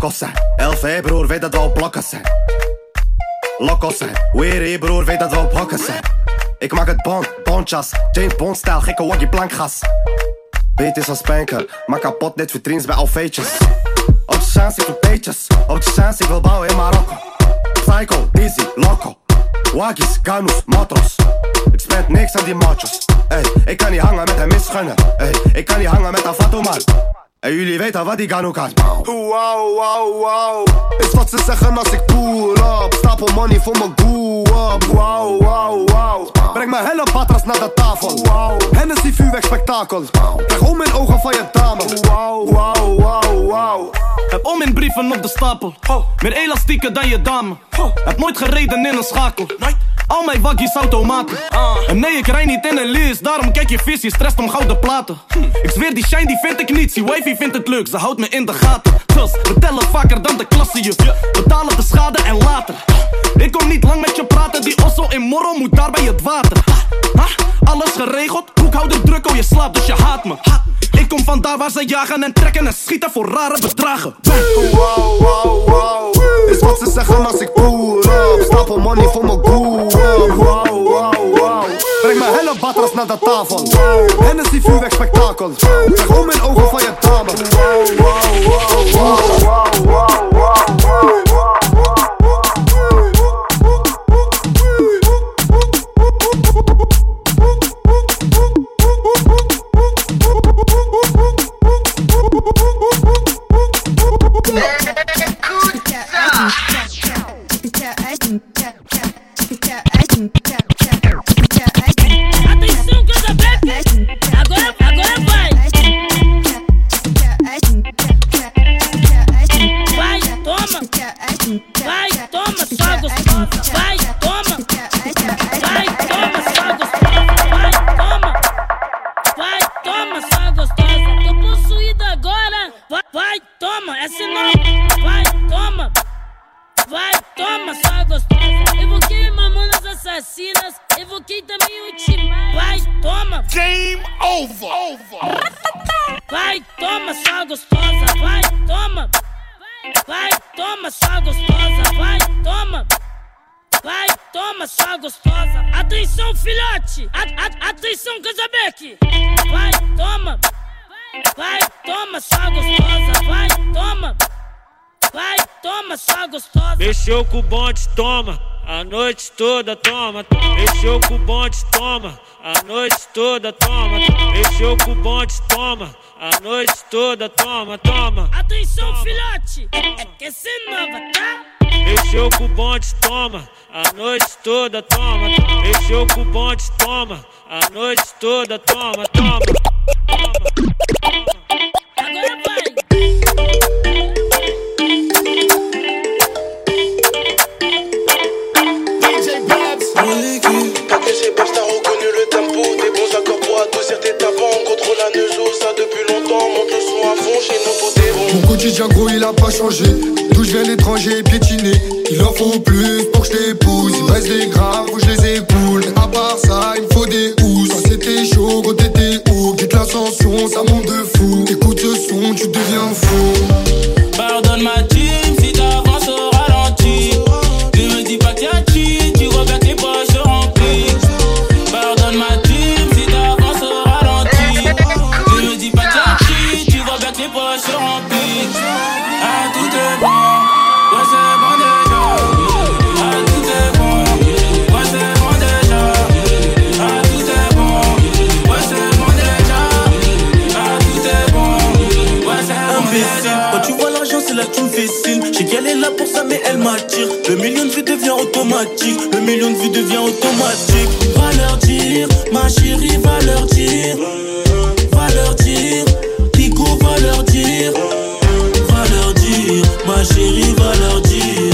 Lokkos zijn. LV broer, weet dat we al plakken zijn. Lokkos zijn. Weerie broer, weet dat we al plakken zijn. Ik maak het bond, bondjas. James Bond stijl, gekke waggie plankgas. Beet is als spanker, maak kapot net vitrines bij alfeetjes. Op de chance, ik peetjes. Op de chance, ik wil bouwen in Marokko. Psycho, Dizzy, Loco. Waggies, Ganus, Matros. Ik spend niks aan die machos. Ey, ik kan niet hangen met een misgunner. Ey, ik kan niet hangen met een fatou man. En jullie weten wat die Ganu kan. Wow, wow, wow. Is wat ze zeggen als ik pull up. Stapel money voor mijn goe up. Wow, wow, wow. Breng mijn hele patras naar de tafel. Wow. Hennessy vuurwerk spektakel. Krijg om in ogen van je dame. Wow, wow, wow, wow. Heb om in brieven op de stapel. Meer elastieken dan je dame. Heb nooit gereden in een schakel. Al mijn waggies automaten. En nee, ik rij niet in een list. Daarom kijk je vis, je om gouden platen. Ik zweer, die shine die vind ik niet. Zie wifey vindt het leuk, ze houdt me in de gaten. Dus we tellen vaker dan de klasse je. Betalen de schade en later. Ik kom niet lang met je praten. Die osso in Morro moet daar bij het water. Ha? Alles geregeld, boekhouder druk, oh je slaapt, dus je haat me. Ik kom van daar waar ze jagen en trekken en schieten voor rare bedragen. Wow, wow, wow. Is wat ze zeggen als ik pull up. Stapel money voor mijn up. Wow, wow, wow. Breng mijn hele batras naar de tafel. Hennessy vuurwerk spektakel. Krijg om in ogen van je dame. Wow, wow, wow, wow, wow, wow, wow. Mexeu com o bonde, toma. A noite toda, toma. Mexeu com o bonde, toma. A noite toda, toma. Mexeu com o bonde, toma. A noite toda, toma, toma. Atenção, filhote! É, é que é nova, tá? Mexeu com o bonde, toma. A noite toda, toma. Mexeu com o bonde, toma. A noite toda, toma, toma. Agora vai! Mon quotidien gros il a pas changé. D'où je viens l'étranger piétiné. Il en faut plus pour que je t'épouse. Il me reste des faut que je les écoule. À part ça il me faut des housses. Quand c'était chaud, quand t'étais haut Quitte l'ascension, ça monte de fou. Écoute ce son, tu deviens fou Le million de vues devient automatique. Le million de vues devient automatique. Va leur dire, ma chérie, va leur dire. Va leur dire, Pico va leur dire. Va leur dire, ma chérie, va leur dire.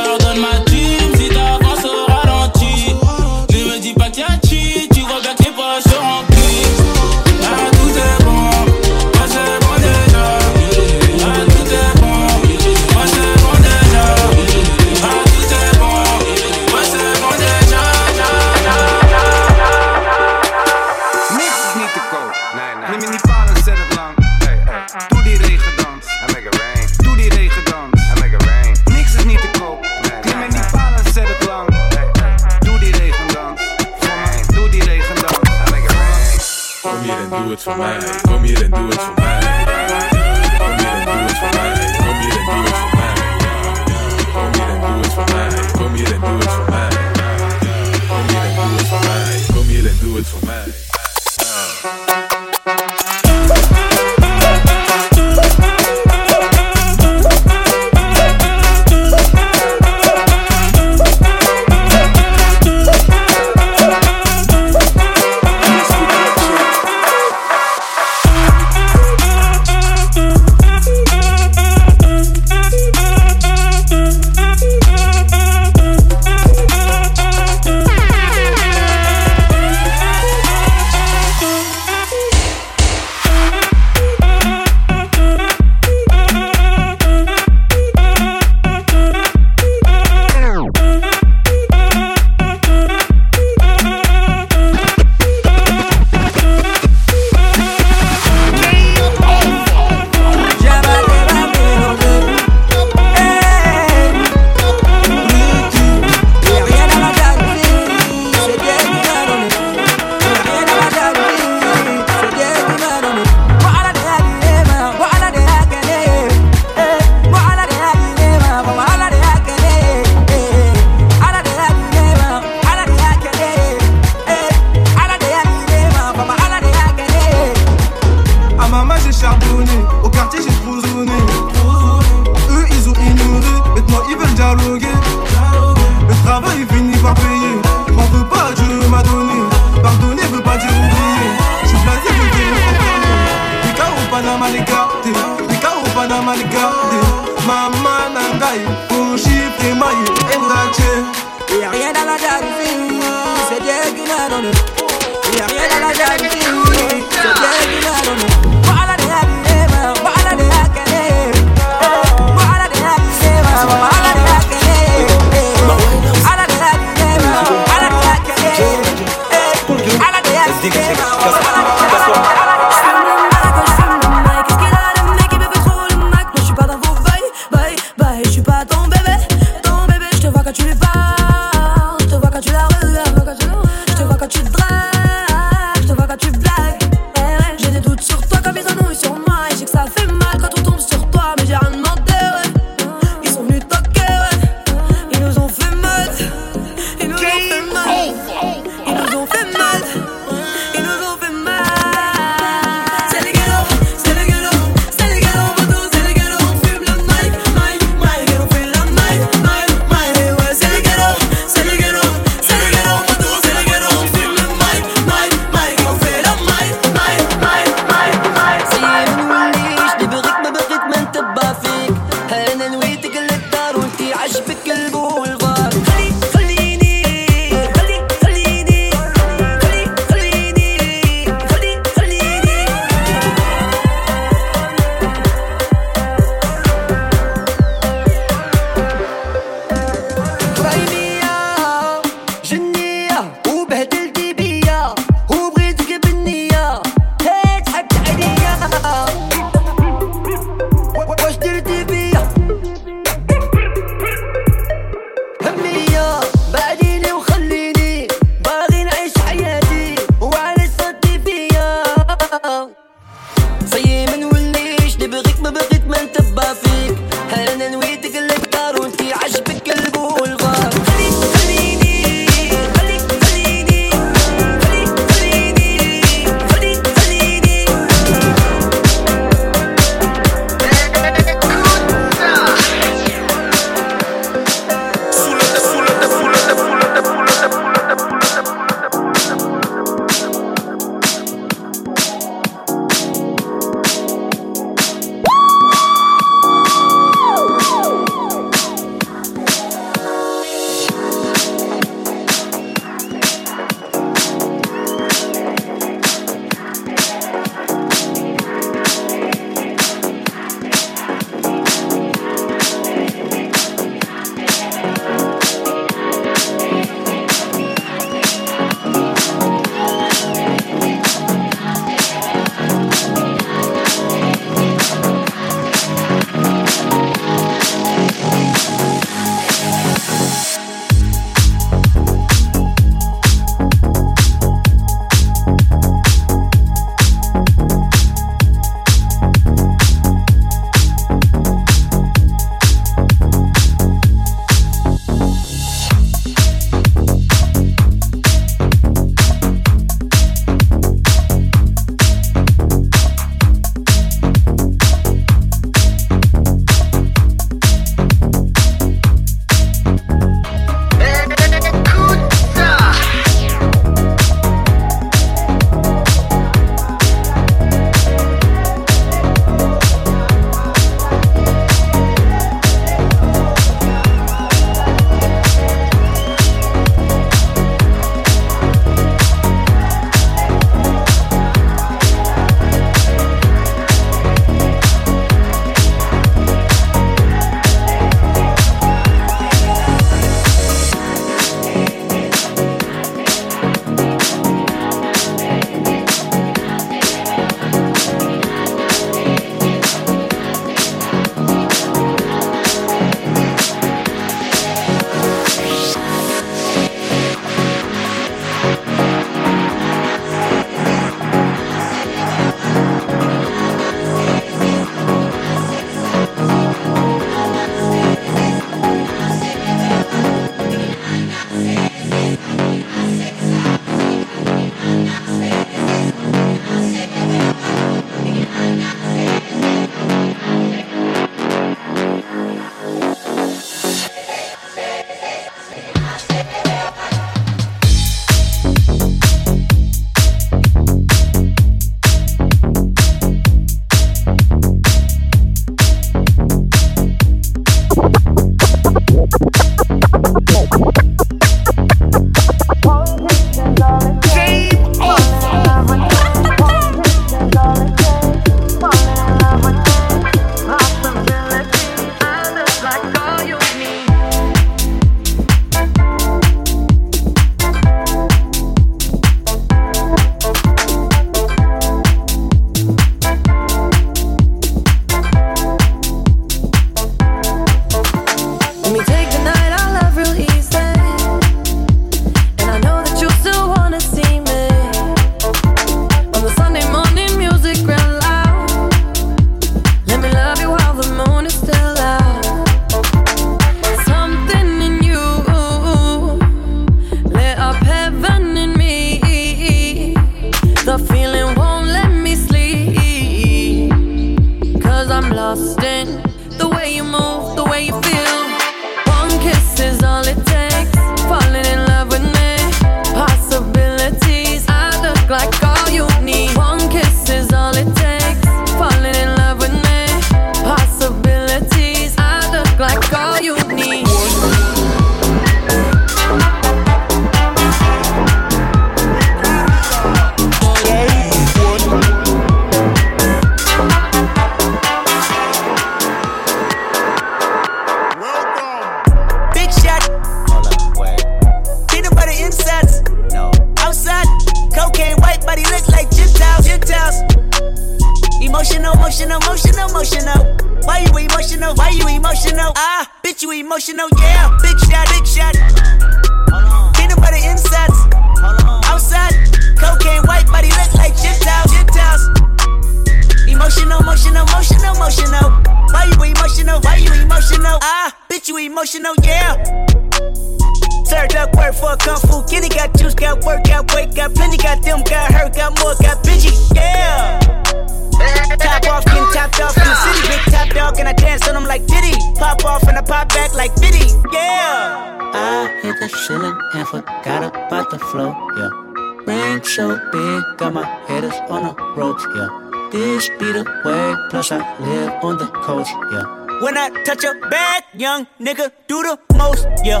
I live on the coast, yeah. When I touch a bag, young nigga do the most, yeah.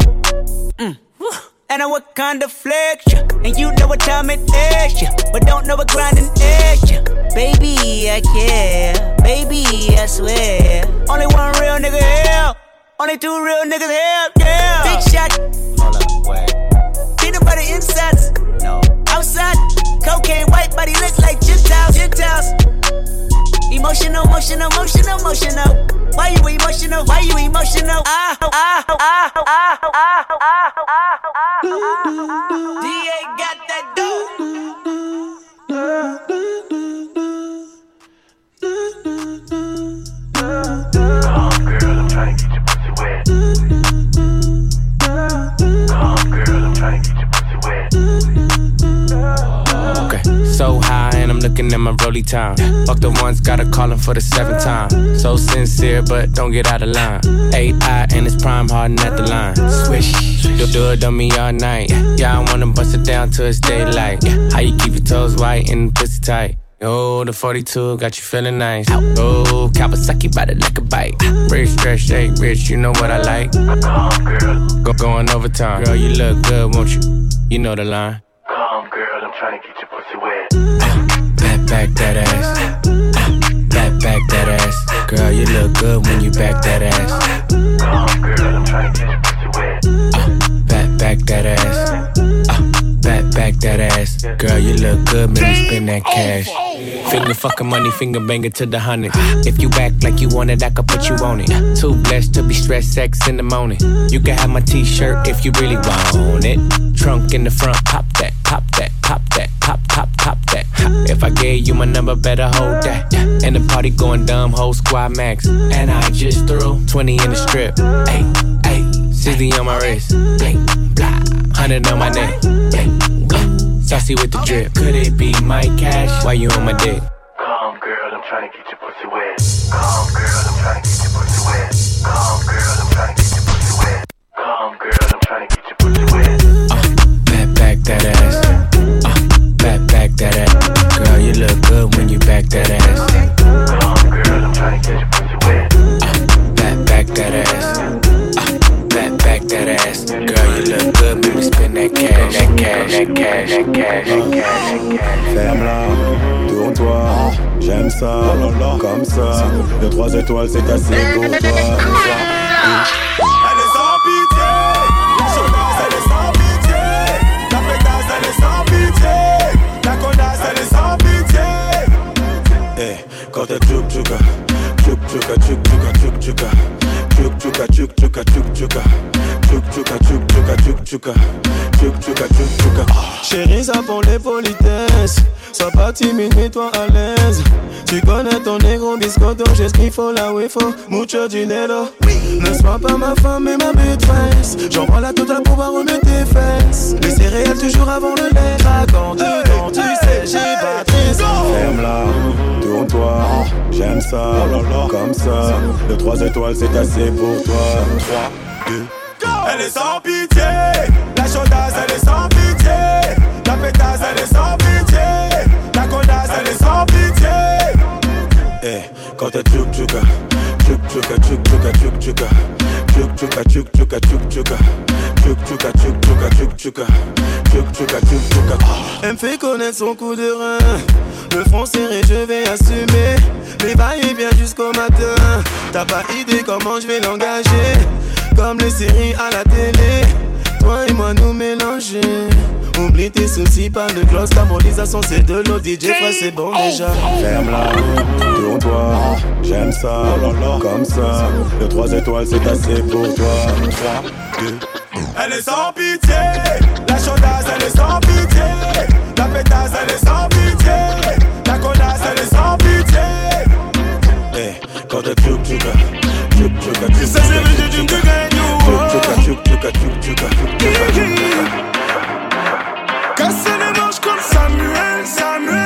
Mm. And I what kind of flex, yeah. And you know what time it is, yeah. But don't know what grinding is, yeah. Baby, I care. Baby, I swear. Only one real nigga here. Only two real niggas here, yeah. Big shot. Hold up, wait. Peanut butter insides. No. Outside. Cocaine white body look like Gentiles. Gentiles. Emotional, emotional, emotional, emotional. Why you emotional? Why you emotional? Ah, ah, ah, ah, ah, ah, ah, ah, ah. DA got that dope. Looking at my rolly time. Fuck the ones, gotta call him for the seventh time. So sincere, but don't get out of line. AI and it's prime harden at the line. Swish, you'll do it on me all night. Yeah, I wanna bust it down till it's daylight. How you keep your toes white and pussy tight? Oh, the 42 got you feeling nice. Oh, Kawasaki bite it like a bite. Rich, stretch, shake, rich, you know what I like. Go going overtime. Girl, you look good, won't you? You know the line. Back, that ass. Back, back that ass. Girl, you look good when you back that ass. Come, girl, I'm trying to get pussy wet. Back, back that ass. Uh, back, back that ass. Girl, you look good, me spend that cash. Finger fucking money, finger banger to the hundred. If you act like you want it, I could put you on it. Too blessed to be stressed, sex in the morning. You can have my t-shirt if you really want it. Trunk in the front, pop that, pop that, pop that, pop, pop, pop that. If I gave you my number, better hold that. And the party going dumb, whole squad max. And I just threw 20 in the strip. Hey, hey, 60 on my wrist. Hey, blah, 100 on my neck. Saucy with the drip. Could it be my cash? Why you on my dick? Come, girl, I'm trying to get your pussy wet. Come, girl, I'm trying to get your pussy wet. Come, girl, I'm trying to get your pussy wet. Come, girl, I'm trying to get your pussy wet. Back, back that ass. Uh, back, back that ass. Girl, you look good when you back that ass. Ferme-la, tourne-toi, j'aime ça, comme ça. De trois étoiles, c'est assez pour. Elle est sans pitié, Chodas, elle est sans pitié. La pétasse, elle est sans pitié. La connasse, elle est sans pitié. Eh, hey, quand t'es tchouk tchouka, tchouk tchouka, tchouk tchouka, tchouk tchouka. Tchouk tchouka, tchouk tchouka, tchouk tchouka. Tchouk tchouka tchouk tchouka, tchouk tchouka. Chérie, ça pour les politesses. Sois pas timide, mets-toi à l'aise. Tu connais ton négro biscotto, j'ai ce qu'il faut là où il faut. Mucho dinero. Ne sois pas ma femme et ma maîtresse. J'envoie la totale pour voir remettre tes fesses. Les céréales toujours avant le lait. Quand tu quand tu sais, j'ai pas Ferme-la, tourne-toi, j'aime ça, comme ça. De trois étoiles, c'est assez pour toi. 3, 2, Elle est sans pitié, la chaudasse elle est sans pitié, la pétasse elle est sans pitié, quand t'es tchouk tchouka Tchouk tchouka tchouk tchouka tchouk tchouka Tchouk tchouka tchouk tchouka tchouk tchouka Tchouk tchouka tchouk tchouka tchouk tchouka Tchouk tchouka tchouk tchouka Elle me fait connaître son coup de rein Le front serré je vais assumer Les bien jusqu'au matin T'as pas idée comment je vais l'engager Comme les séries à la télé toi et moi nous mélanger. Oublie tes soucis, pas de gloss. Ta c'est de l'eau. DJ frère, c'est bon déjà. Ferme la tourne-toi. J'aime ça, comme ça. Le 3 étoiles, c'est assez pour toi. 3, 2, Elle est sans pitié. La chaudasse, elle est sans pitié. La pétasse, elle est sans pitié. La connasse, elle est sans pitié. Hey, quand tu truc, tu vas. Tu sais, c'est le tchouk tchouka tchouk tchouka tchouk Casser les comme Samuel, Samuel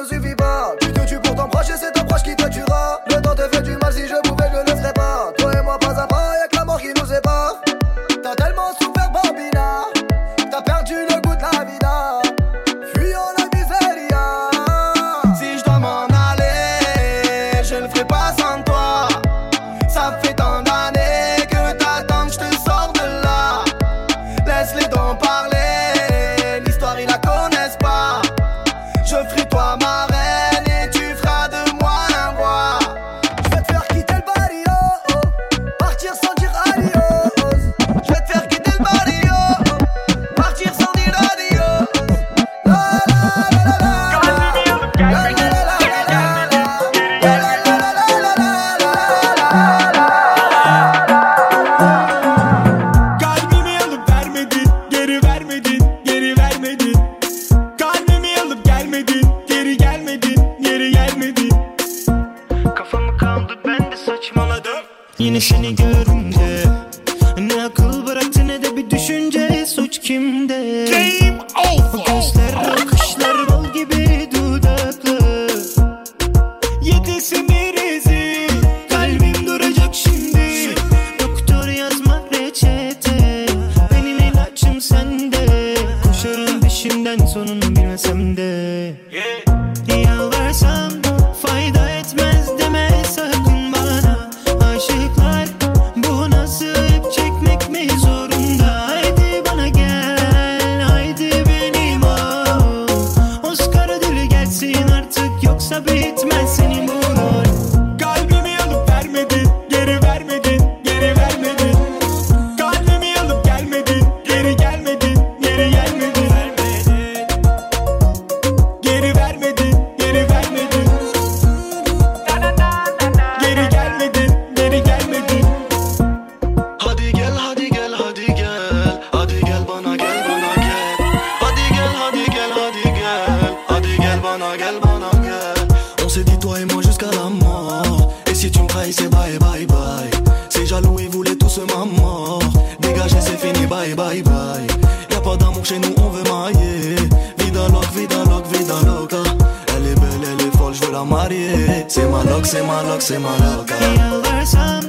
ne suffit pas. Tu te tues pour t'embracher, c'est ton proche qui te tuera. Le temps te fait du mal, si je pouvais, je ne le ferais pas. Toi et moi, pas à pas. On s'est dit toi et moi jusqu'à la mort. Et si tu me trahis, c'est bye bye bye. C'est jaloux, ils voulaient tous ma mort. Dégagez, c'est fini, bye bye bye. Y'a pas d'amour chez nous, on veut mailler. Vida loc, vida loc, vida loca. Ah. Elle est belle, elle est folle, je veux la marier. C'est ma loc, c'est ma loc, c'est ma loca. Ah.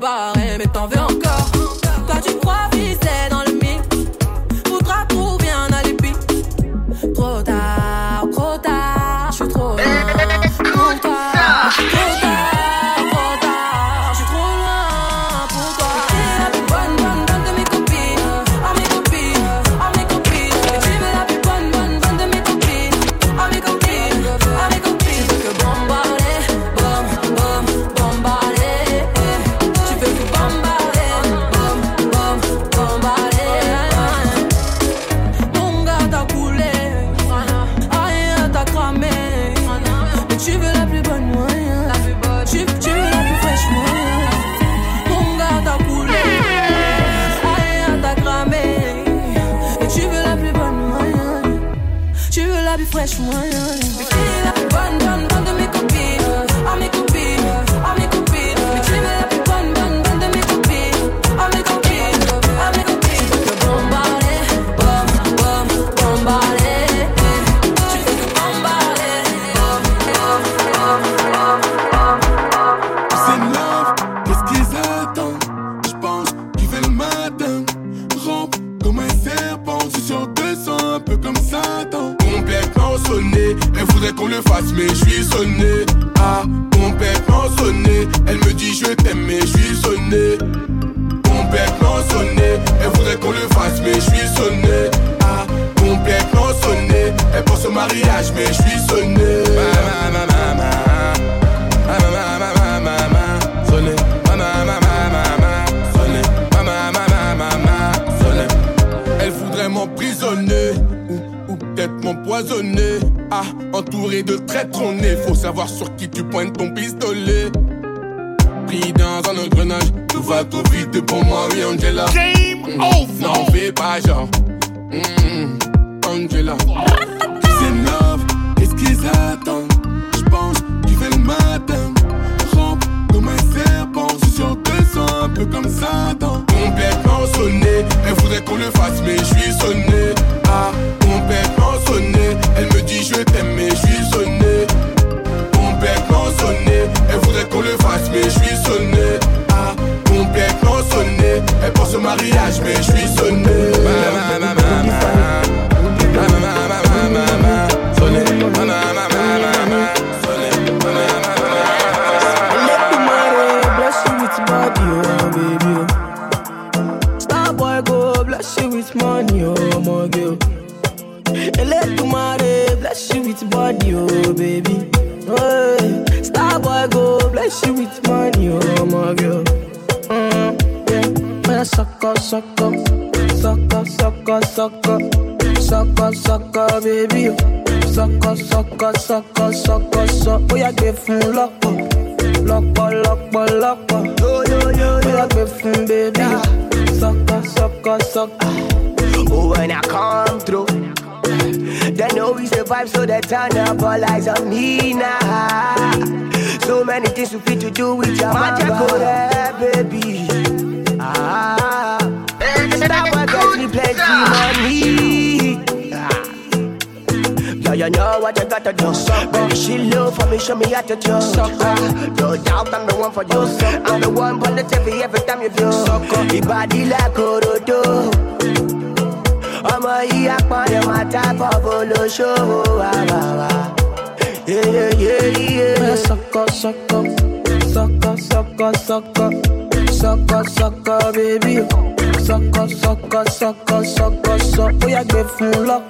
Barré, mais t'en veux ratón. to joke. Sucker. No doubt I'm the one for you. Oh, I'm the one on the TV every time you do. Your body like Orodo. ọmọ yìí apọ̀lẹ̀ wọn àtàkọ́ olóṣòwò àwàwà. sọkọ sọkọ sọkọ sọkọ sọkọ sọkọ sọkọ bébí sọkọ sọkọ sọkọ sọkọ sọ ó yàgbẹ́ fún lọ́kọ.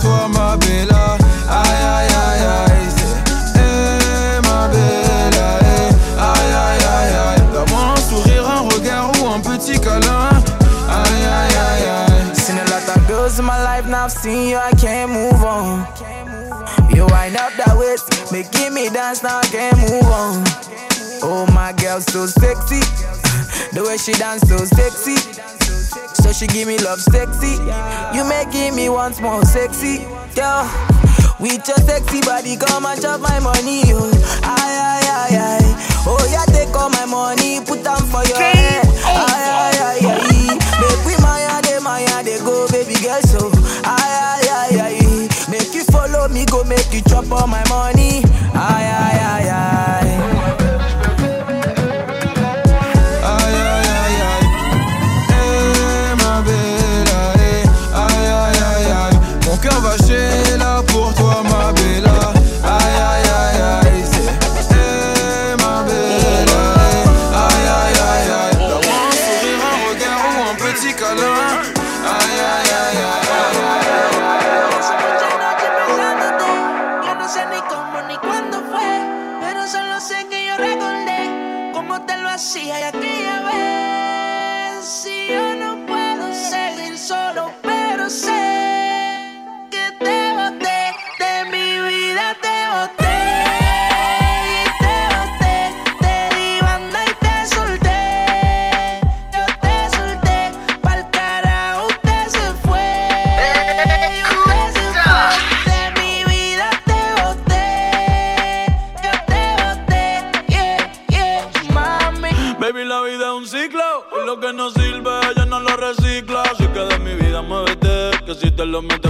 Toi, ma bella. Aïe, aïe, aïe, aïe. Hey, ma bella, hey. Aïe, aïe, aïe, aïe. Donne-moi un sourire, un regard ou un petit câlin. Aïe, aïe, aïe, aïe. Seen a lot of girls in my life, now I've seen you, I can't move on. You wind up that waist, making me dance, now I can't move on. Oh, my girl, so sexy. The way she dance, so sexy. So she give me love sexy. You making me once more sexy, girl. With your sexy body, come and chop my money, oh. Aye, aye, aye, aye. Oh, yeah, take all my money, put them for your head. Aye, aye, aye, aye. Make we maya, de maya, de go, baby girl, so. Aye, aye, aye, aye. Make you follow me, go make you chop all my money. Aye, aye, aye.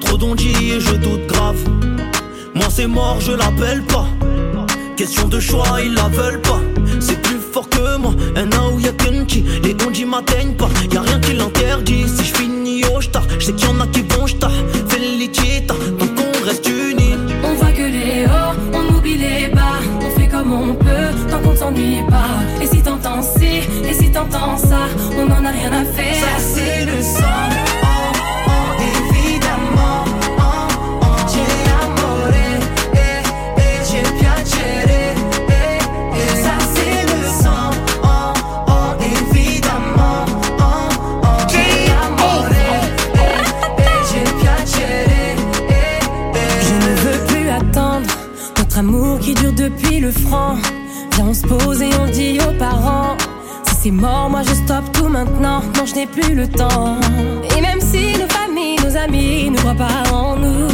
Trop d'ondits et je doute grave. Moi c'est mort, je l'appelle pas. Question de choix, ils la veulent pas. C'est plus fort que moi, un ou y'a Kenchi. Les ondits m'atteignent Non, je n'ai plus le temps. Et même si nos familles, nos amis ne croient pas en nous,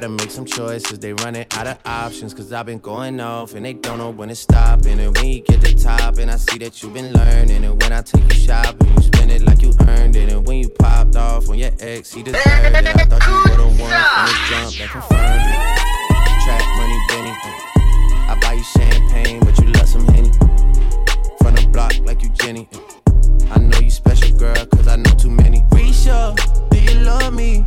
gotta make some choices. They running out of options. Cause I've been going off and they don't know when to stop. And when you get to top, and I see that you've been learning. And when I take you shopping, you spend it like you earned it. And when you popped off on your ex, he deserved it. I thought you were the one from the jump that confirmed it. Track money, Benny. I buy you champagne, but you love some Henny. From the block like you Jenny. I know you special, girl, cause I know too many. Risha, do you love me?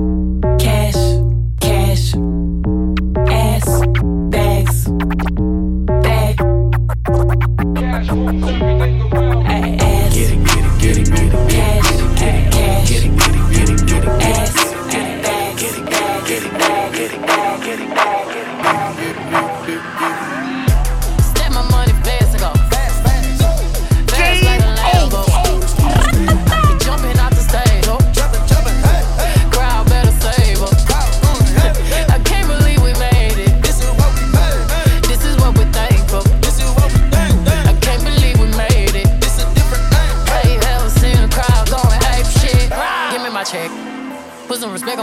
Thank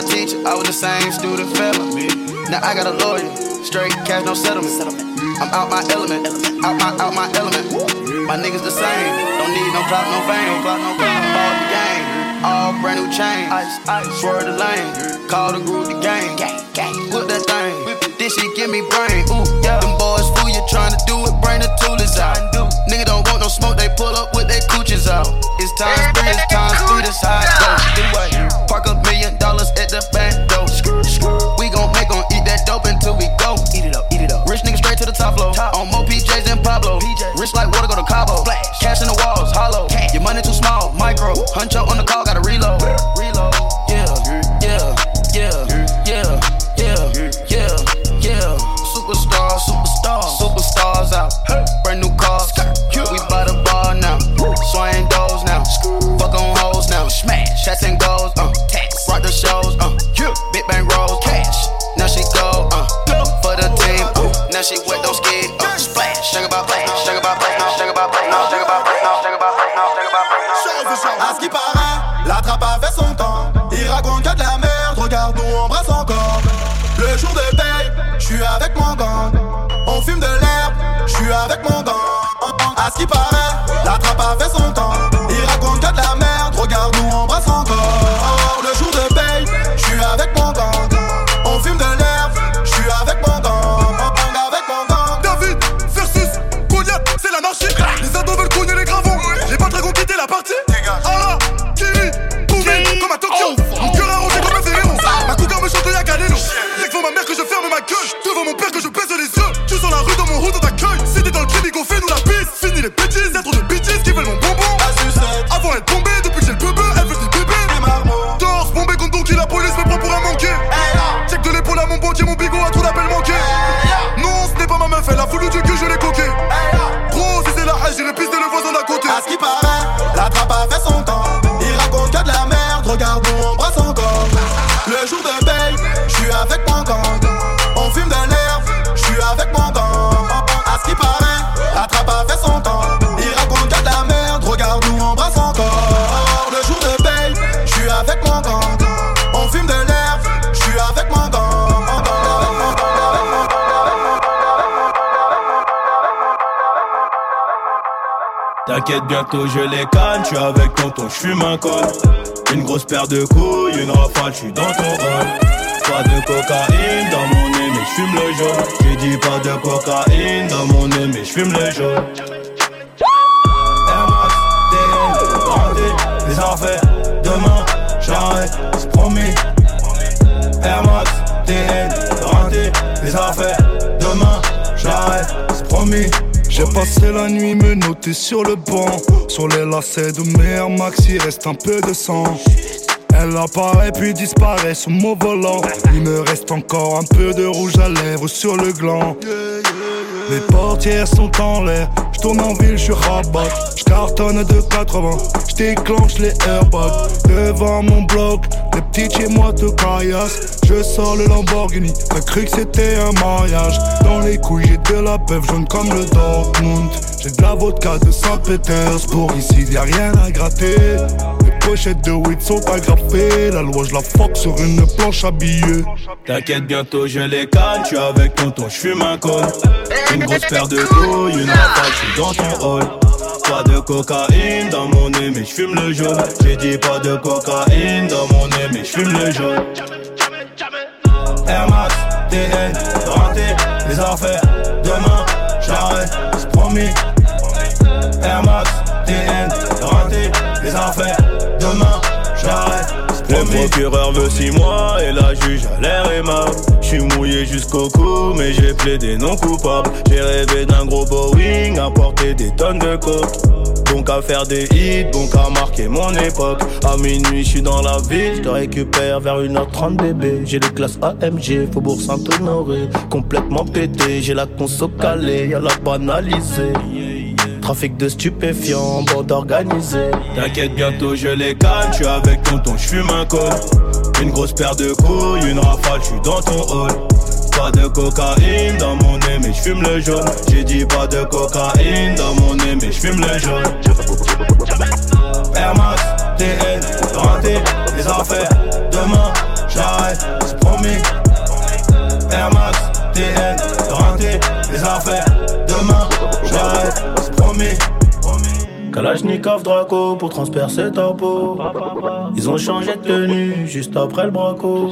my teacher, I was the same student felon. Now I got a lawyer, straight cash, no settlement. I'm out my element, out my out my element. My niggas the same, don't need no clock, no fame, no clock, no fame. Ball the game, all brand new chain, ice, swear the lane, call the group the gang, gang, gang, whip that thing. This shit give me brain, ooh, yeah. Them boys fool you trying to do it, bring the toolers out. Nigga don't want no smoke, they pull up with their cooches out. It's time three, it's time three, this high it goes. Hunter rattrape fait son temps. Il raconte que de la merde, regarde, nous embrasse encore. Le jour de paye, je suis avec mon gang. On fume de l'herbe, je suis avec mon gang. À ce qui paraît. Bientôt je les canne. Tu avec tonton, j'fume un col. Une grosse paire de couilles, une rafale, j'suis dans ton rôle. Pas de cocaïne dans mon nez, mais j'fume le jaune. J'ai dit pas de cocaïne dans mon nez, mais j'fume le jaune. Les affaires. Demain, j'arrête, c'est promis. Air Max, TN, rentré, les affaires. Demain, j'arrête, c'est promis. Passé la nuit me noter sur le banc. Sur les lacets de mes Air Max il reste un peu de sang. Elle apparaît puis disparaît sous mon volant. Il me reste encore un peu de rouge à lèvres sur le gland. Les portières sont en l'air. Je tourne en ville, je suis rabat Je cartonne de 80 Je déclenche les airbags Devant mon bloc Les petits chez moi te caillassent. Je sors le Lamborghini. T'as cru que c'était un mariage. Dans les couilles j'ai de la peuple jaune comme le Dortmund. J'ai de la vodka de Saint-Pétersbourg. Ici y a rien à gratter Les pochettes de weed sont agrafées La loi je la fuck sur une planche habillée T'inquiète, bientôt je les canne. Tu avec tonton, j'fume un col. Une grosse paire de couilles, une rafale, j'suis dans ton hall. Pas de cocaïne dans mon nez, mais j'fume le jaune. J'ai dit pas de cocaïne dans mon nez, mais j'fume le jaune. Air Max, TN, les affaires. Demain, j'arrête, c'est promis. Air Max, TN, les affaires. Demain, j'arrête, Le procureur veut 6 mois et la juge a l'air aimable. J'suis mouillé jusqu'au cou, mais j'ai plaidé non coupable. J'ai rêvé d'un gros Boeing, à porter des tonnes de coke. Donc à faire des hits, donc à marquer mon époque. À minuit, j'suis dans la ville, j'te récupère vers 1h30 bébé. J'ai les classes AMG, Faubourg Saint-Honoré. Complètement pété, j'ai la conso calée, y'a la banalisée. Trafic de stupéfiants, bande organisée. T'inquiète, bientôt je les canne. J'suis avec tonton, j'fume un col. Une grosse paire de couilles, une rafale, j'suis dans ton hall. Pas de cocaïne dans mon nez, mais j'fume le jaune. J'ai dit pas de cocaïne dans mon nez, mais j'fume le jaune. Air Max, TN, les affaires. Demain, j'arrête, c'est promis. Air Max, TN, les affaires. Demain, j'arrête, c'est promis. Kalachnikov Draco pour transpercer ta peau. Ils ont changé de tenue juste après le braco.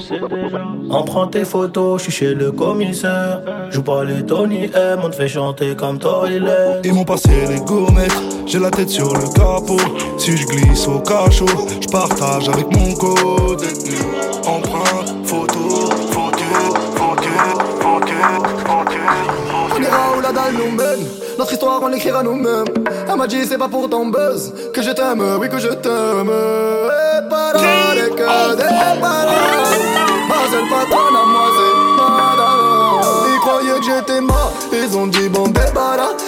On prend tes photos, je suis chez le commissaire. Joue pas les Tony M, on te fait chanter comme Toilet. Ils m'ont passé les gourmettes, j'ai la tête sur le capot. Si je glisse au cachot, je partage avec mon code. Empreinte, photo, photo, photo, photo, photo. On ira où la dalle nous mène Notre histoire on l'écrira nous-mêmes. Elle m'a dit c'est pas pour ton buzz Que je t'aime, oui que je t'aime. Et parole que des paroles patronne à moi c'est madame. Ils croyaient que j'étais mort. Ils ont dit bon débarras Heureusement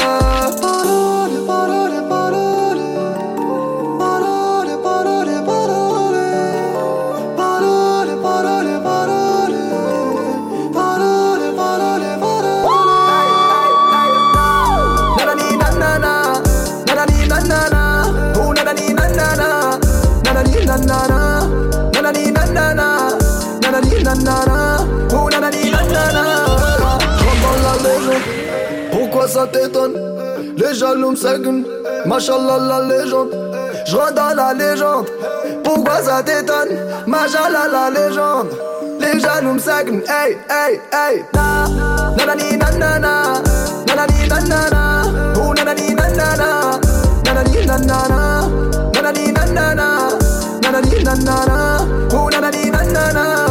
Pourquoi ça t'étonne Les jaloux me Machallah la légende Je dans la légende Pourquoi ça t'étonne Machallah la légende Les jaloux me Hey hey hey Na na na na na na Na na na na na Oh na na na na na Na na na na na Na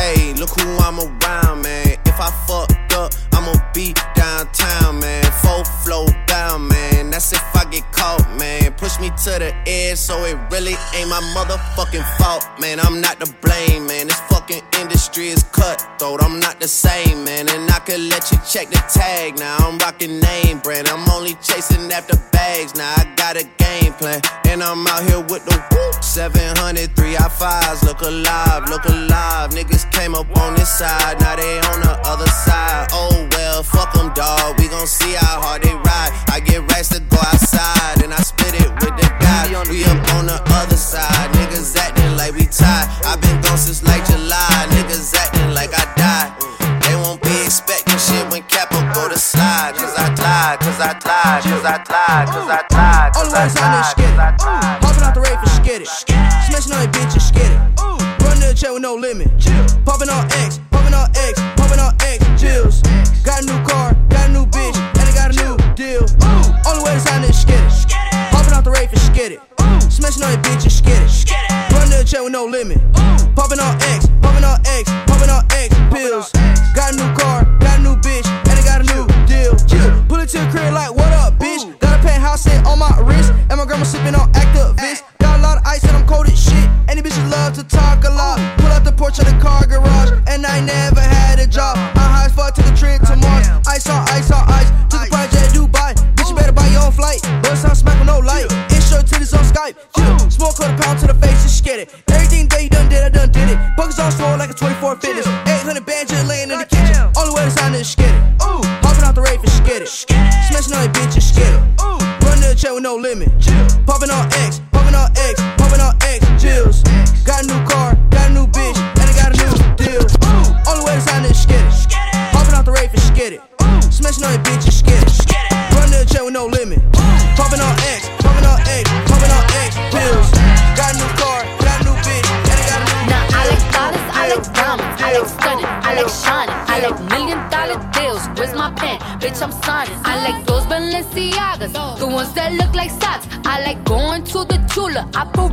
ayy, look who I'm around, man. If I fucked up, I'ma be downtown, man. Full flow man. That's if I get caught, man. Push me to the edge, so it really ain't my motherfucking fault, man. I'm not to blame, man. This fucking industry is cutthroat. I'm not the same, man. And I could let you check the tag. Now I'm rocking name brand. I'm only chasing after bags. Now I got a game plan. And I'm out here with the whoop. 700, 3 I 5s. Look alive, look alive. Niggas came up on this side. Now they on the other side. Oh well, fuck them, dawg. We gon' see how hard they ride. I get racks to go outside. And I split it with the guys. We up on the other side. Niggas acting like we tied. i been gone since like July. Niggas acting like I died. They won't be expecting shit when Capo go to slide. Cause I lied, cause I lied, cause I lied, cause I lied. All the way sign this skid it. Popping out the rave and skid it. Smashing on your bitch and skid it. Run to the chair with no limit. Popping on X, popping on X, popping on X, chills. Got a new Rave and skid it. Smashing on your bitch and skid it. Run to the chair with no limit. Popping on X, popping on X, popping on X pills. Got a new car, got a new bitch, and I got a new deal. Pull it to the crib like, what up, bitch? Got a penthouse set on my wrist, and my grandma sipping on Actavis. Got a lot of ice and I'm cold as shit. These bitches love to talk a lot. Pull out the porch of the car garage, and I never had a job. Get it. Everything that you done did, I done did it. Buckets on swole like a 24 fitness. 800 bands just laying in the kitchen. All the way to sign is it.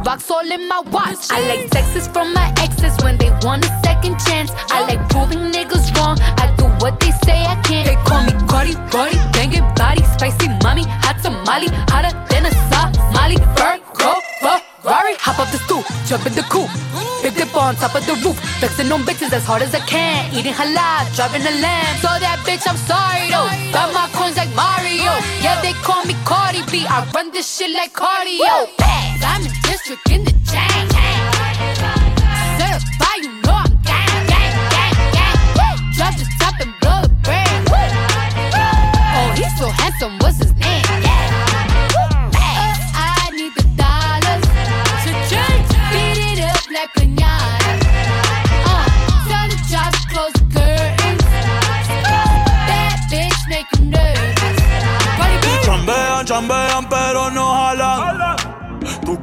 Rocks all in my watch. I like texts from my exes when they want a second chance. I like proving niggas wrong. I do what they say I can't. They call me Cardi, Cardi, banging body, spicy mommy, hot tamale, hotter than a Somali. Virgo, Ferrari, hop up the stoop, jump in the coupe. Big dip on top of the roof, flexing on bitches as hard as I can. Eating halal, driving a lamb. So that bitch, I'm sorry though. Got my coins like Mario. Yeah, they call me Cardi B. I run this shit like cardio. Diamond chicken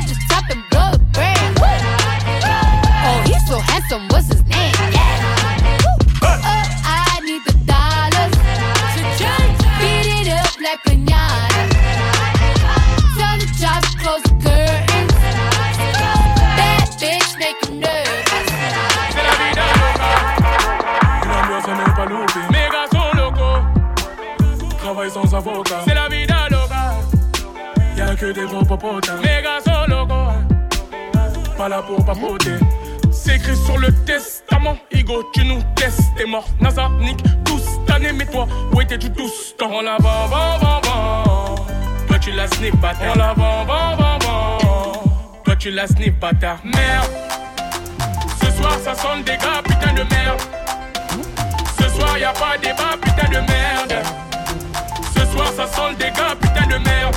Drop the top and blow the brand. Oh, he's so handsome, what's his name? Yeah. Uh, I need the dollars. Beat it up like pinata. Tell the job to close the curtains. Bad bitch, make him nervous. Une ambiance à ne pas louper. Mes gars sont locaux. Travaillent sans avocat. C'est la vida loca. Y'a que des gros popotas. C'est écrit sur le testament. Igo, tu nous testes. T'es mort. NASA, tous. T'année, mais toi, où étais-tu tous temps On la. Toi, tu la snip, bâtard. On la. Toi, tu la snip. Merde. Ce soir, ça sonne des gars, putain de merde. Ce soir, y a pas débat, putain de merde. Ce soir, ça sent le dégât, putain de merde.